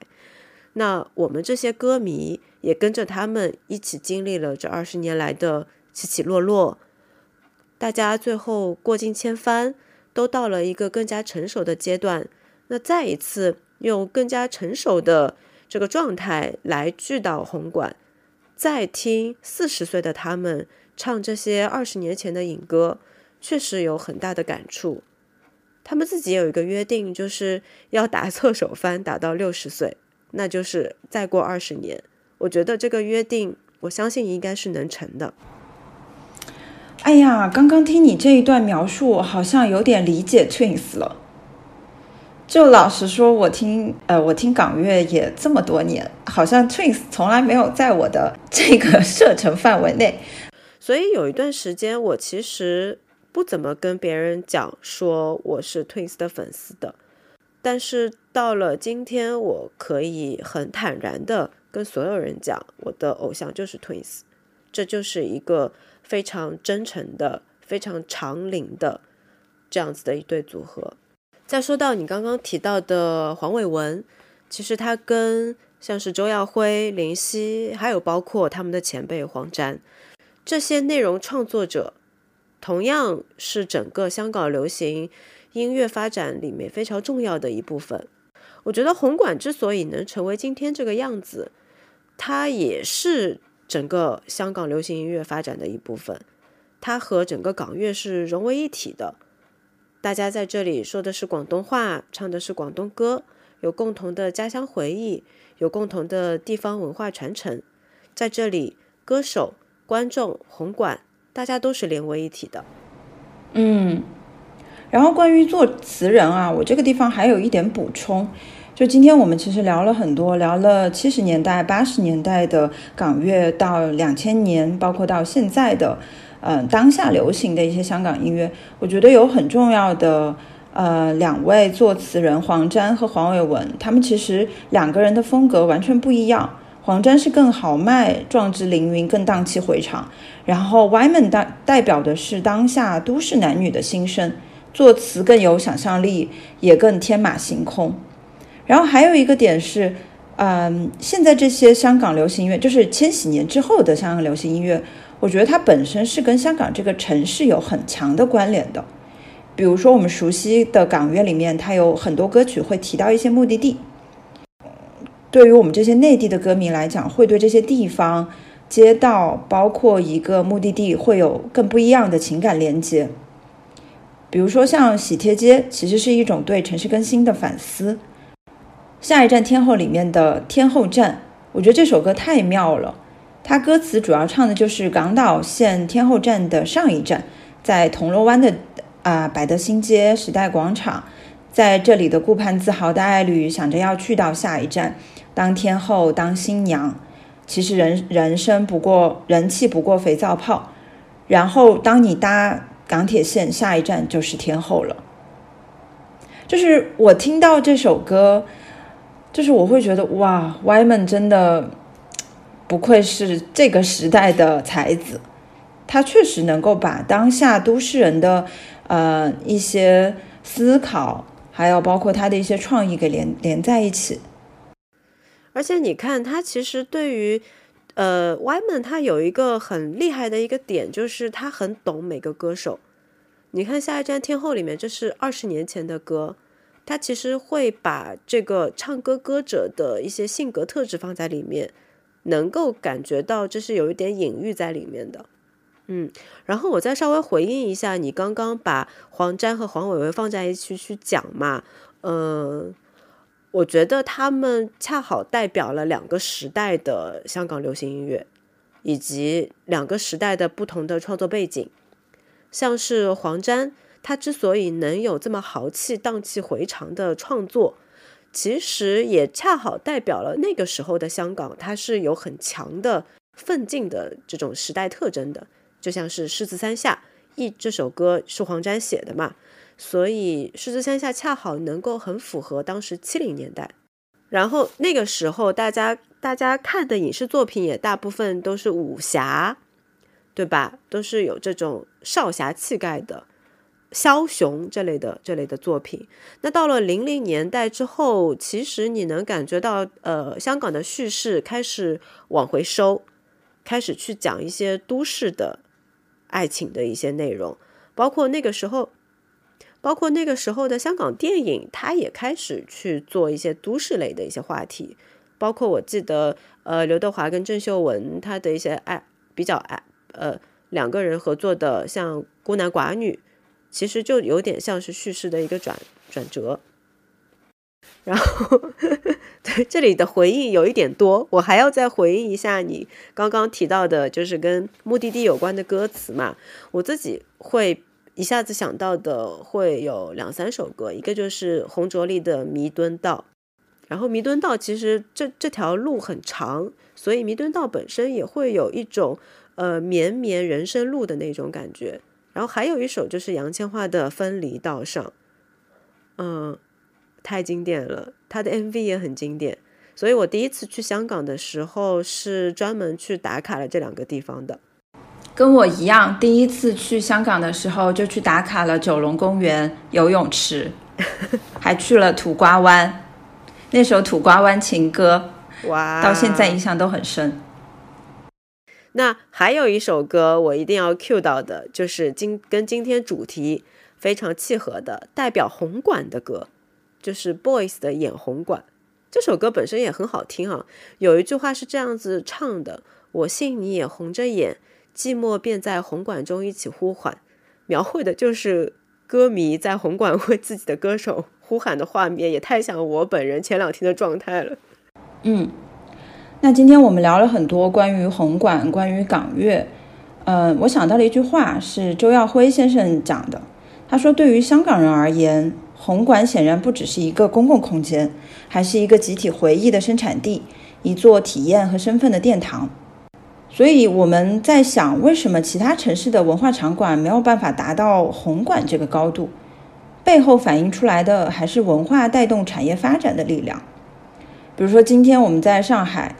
那我们这些歌迷也跟着他们一起经历了这二十年来的起起落落，大家最后过尽千帆，都到了一个更加成熟的阶段。那再一次用更加成熟的这个状态来聚到红馆，再听四十岁的他们唱这些二十年前的影歌，确实有很大的感触。他们自己有一个约定，就是要打侧手翻打到六十岁，那就是再过二十年。我觉得这个约定，我相信应该是能成的。哎呀，刚刚听你这一段描述，好像有点理解 Twins 了。就老实说，我听呃，我听港乐也这么多年，好像 Twins 从来没有在我的这个 射程范围内。所以有一段时间，我其實。不怎么跟别人讲说我是 Twins 的粉丝的，但是到了今天，我可以很坦然的跟所有人讲，我的偶像就是 Twins，这就是一个非常真诚的、非常长龄的这样子的一对组合。再说到你刚刚提到的黄伟文，其实他跟像是周耀辉、林夕，还有包括他们的前辈黄沾，这些内容创作者。同样是整个香港流行音乐发展里面非常重要的一部分。我觉得红馆之所以能成为今天这个样子，它也是整个香港流行音乐发展的一部分。它和整个港乐是融为一体的。大家在这里说的是广东话，唱的是广东歌，有共同的家乡回忆，有共同的地方文化传承。在这里，歌手、观众、红馆。大家都是连为一体的，嗯，然后关于作词人啊，我这个地方还有一点补充，就今天我们其实聊了很多，聊了七十年代、八十年代的港乐，到两千年，包括到现在的，呃，当下流行的一些香港音乐，我觉得有很重要的，呃，两位作词人黄沾和黄伟文，他们其实两个人的风格完全不一样。黄沾是更豪迈、壮志凌云、更荡气回肠，然后 Wyman 代代表的是当下都市男女的心声，作词更有想象力，也更天马行空。然后还有一个点是，嗯，现在这些香港流行音乐，就是千禧年之后的香港流行音乐，我觉得它本身是跟香港这个城市有很强的关联的。比如说我们熟悉的港乐里面，它有很多歌曲会提到一些目的地。对于我们这些内地的歌迷来讲，会对这些地方、街道，包括一个目的地，会有更不一样的情感连接。比如说像喜帖街，其实是一种对城市更新的反思。下一站天后里面的天后站，我觉得这首歌太妙了。它歌词主要唱的就是港岛线天后站的上一站，在铜锣湾的啊百德新街时代广场，在这里的顾盼自豪的爱侣想着要去到下一站当天后当新娘，其实人人生不过人气不过肥皂泡，然后当你搭港铁线下一站就是天后了。就是我听到这首歌，就是我会觉得哇，Yman 真的。不愧是这个时代的才子，他确实能够把当下都市人的呃一些思考，还有包括他的一些创意给连连在一起。而且你看，他其实对于呃 Wyman，他有一个很厉害的一个点，就是他很懂每个歌手。你看《下一站天后》里面，这是二十年前的歌，他其实会把这个唱歌歌者的一些性格特质放在里面。能够感觉到这是有一点隐喻在里面的，嗯，然后我再稍微回应一下，你刚刚把黄沾和黄伟伟放在一起去讲嘛，嗯，我觉得他们恰好代表了两个时代的香港流行音乐，以及两个时代的不同的创作背景，像是黄沾，他之所以能有这么豪气荡气回肠的创作。其实也恰好代表了那个时候的香港，它是有很强的奋进的这种时代特征的，就像是《狮子山下》一这首歌是黄沾写的嘛，所以《狮子山下》恰好能够很符合当时七零年代，然后那个时候大家大家看的影视作品也大部分都是武侠，对吧？都是有这种少侠气概的。枭雄这类的这类的作品，那到了零零年代之后，其实你能感觉到，呃，香港的叙事开始往回收，开始去讲一些都市的爱情的一些内容，包括那个时候，包括那个时候的香港电影，它也开始去做一些都市类的一些话题，包括我记得，呃，刘德华跟郑秀文他的一些爱比较爱，呃，两个人合作的像孤男寡女。其实就有点像是叙事的一个转转折，然后 对这里的回应有一点多，我还要再回应一下你刚刚提到的，就是跟目的地有关的歌词嘛。我自己会一下子想到的会有两三首歌，一个就是洪卓立的《弥敦道》，然后弥敦道其实这这条路很长，所以弥敦道本身也会有一种呃绵绵人生路的那种感觉。然后还有一首就是杨千嬅的《分离道上》，嗯，太经典了，他的 MV 也很经典，所以我第一次去香港的时候是专门去打卡了这两个地方的。跟我一样，第一次去香港的时候就去打卡了九龙公园游泳池，还去了土瓜湾，那首《土瓜湾情歌》，哇，到现在印象都很深。那还有一首歌我一定要 cue 到的，就是今跟今天主题非常契合的，代表红馆的歌，就是 Boys 的《眼红馆》。这首歌本身也很好听啊，有一句话是这样子唱的：“我信你也红着眼，寂寞便在红馆中一起呼唤。”描绘的就是歌迷在红馆为自己的歌手呼喊的画面，也太像我本人前两天的状态了。嗯。那今天我们聊了很多关于红馆、关于港乐，嗯，我想到了一句话，是周耀辉先生讲的。他说：“对于香港人而言，红馆显然不只是一个公共空间，还是一个集体回忆的生产地，一座体验和身份的殿堂。”所以我们在想，为什么其他城市的文化场馆没有办法达到红馆这个高度？背后反映出来的还是文化带动产业发展的力量。比如说，今天我们在上海。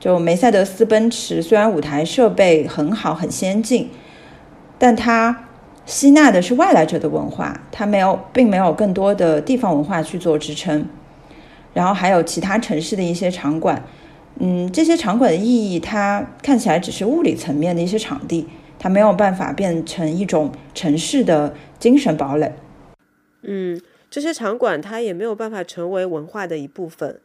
就梅赛德斯奔驰，虽然舞台设备很好、很先进，但它吸纳的是外来者的文化，它没有，并没有更多的地方文化去做支撑。然后还有其他城市的一些场馆，嗯，这些场馆的意义，它看起来只是物理层面的一些场地，它没有办法变成一种城市的精神堡垒。嗯，这些场馆它也没有办法成为文化的一部分。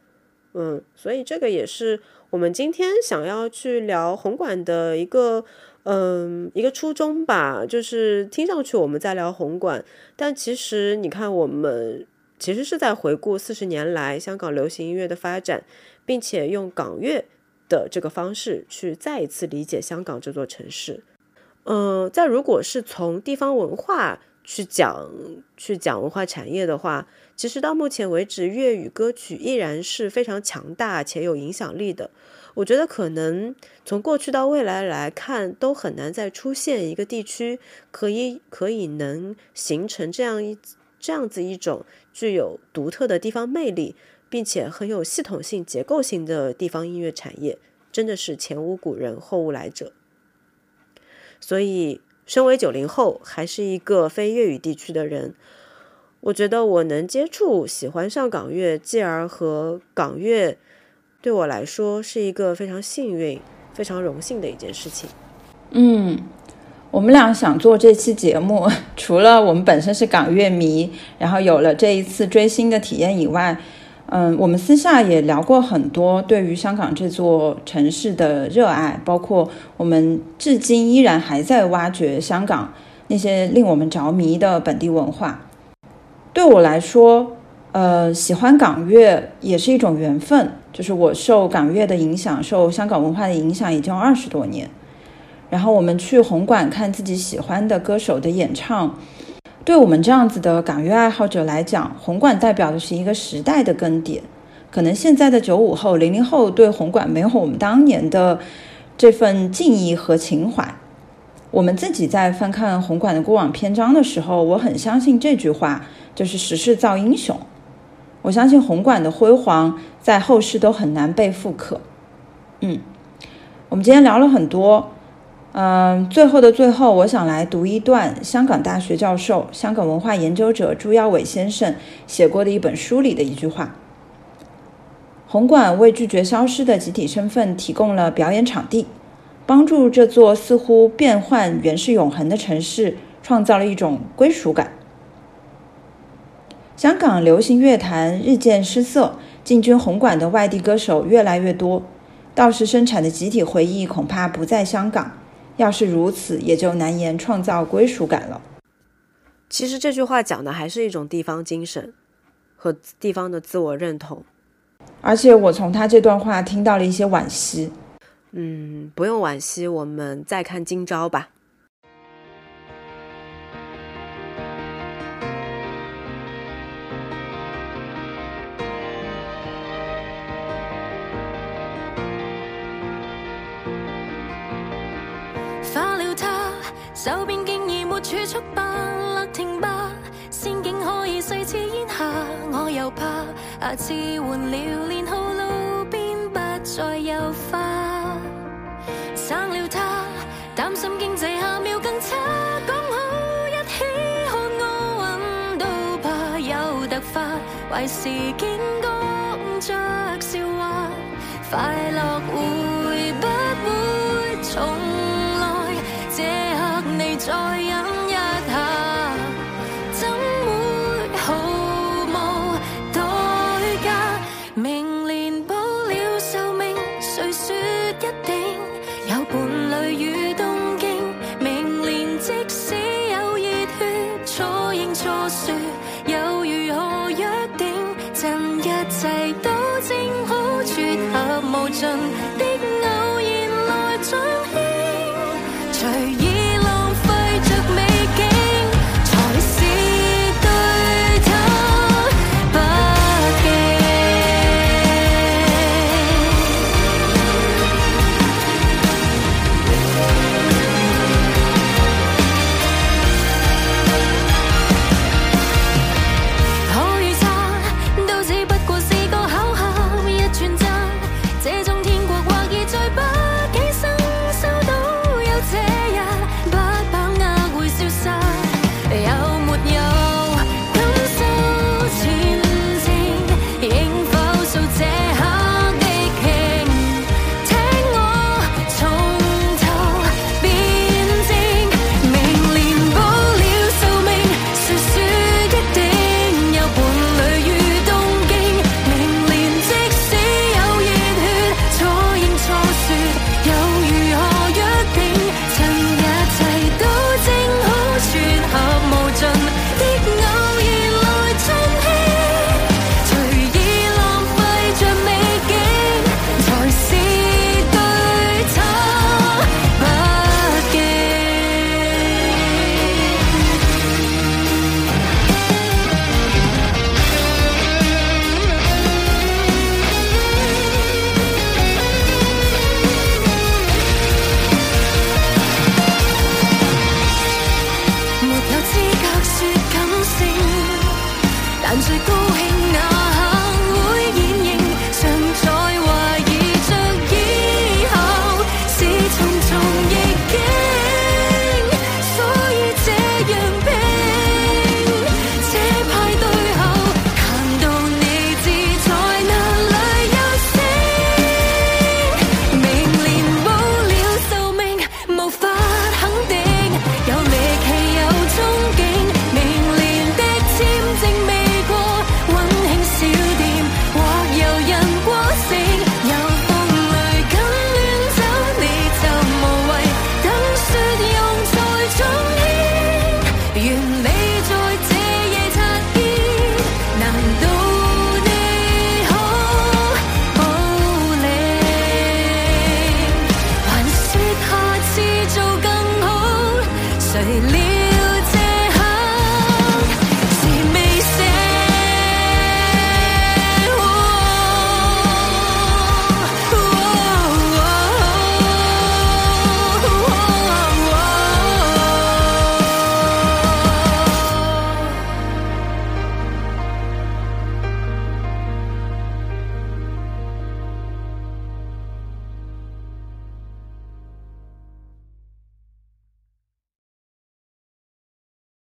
嗯，所以这个也是。我们今天想要去聊红馆的一个嗯，一个初衷吧，就是听上去我们在聊红馆，但其实你看，我们其实是在回顾四十年来香港流行音乐的发展，并且用港乐的这个方式去再一次理解香港这座城市。嗯，再如果是从地方文化去讲去讲文化产业的话，其实到目前为止，粤语歌曲依然是非常强大且有影响力的。我觉得可能从过去到未来来看，都很难再出现一个地区可以可以能形成这样一这样子一种具有独特的地方魅力，并且很有系统性、结构性的地方音乐产业，真的是前无古人后无来者。所以，身为九零后，还是一个非粤语地区的人，我觉得我能接触、喜欢上港乐，继而和港乐。对我来说是一个非常幸运、非常荣幸的一件事情。嗯，我们俩想做这期节目，除了我们本身是港乐迷，然后有了这一次追星的体验以外，嗯，我们私下也聊过很多对于香港这座城市的热爱，包括我们至今依然还在挖掘香港那些令我们着迷的本地文化。对我来说，呃，喜欢港乐也是一种缘分。就是我受港乐的影响，受香港文化的影响已经二十多年。然后我们去红馆看自己喜欢的歌手的演唱，对我们这样子的港乐爱好者来讲，红馆代表的是一个时代的更迭。可能现在的九五后、零零后对红馆没有我们当年的这份敬意和情怀。我们自己在翻看红馆的过往篇章的时候，我很相信这句话，就是时势造英雄。我相信红馆的辉煌在后世都很难被复刻。嗯，我们今天聊了很多，嗯，最后的最后，我想来读一段香港大学教授、香港文化研究者朱耀伟先生写过的一本书里的一句话：红馆为拒绝消失的集体身份提供了表演场地，帮助这座似乎变幻原是永恒的城市创造了一种归属感。香港流行乐坛日渐失色，进军红馆的外地歌手越来越多，到时生产的集体回忆恐怕不在香港。要是如此，也就难言创造归属感了。其实这句话讲的还是一种地方精神和地方的自我认同。而且我从他这段话听到了一些惋惜。嗯，不用惋惜，我们再看今朝吧。竟已没储蓄吧，勒停吧，仙境可以碎似烟霞，我又怕下次换了年号，路边不再有花。生了他，担心经济下秒更差，讲好一起看奥运都怕有突发，坏事竟讲着笑话，快乐会再忍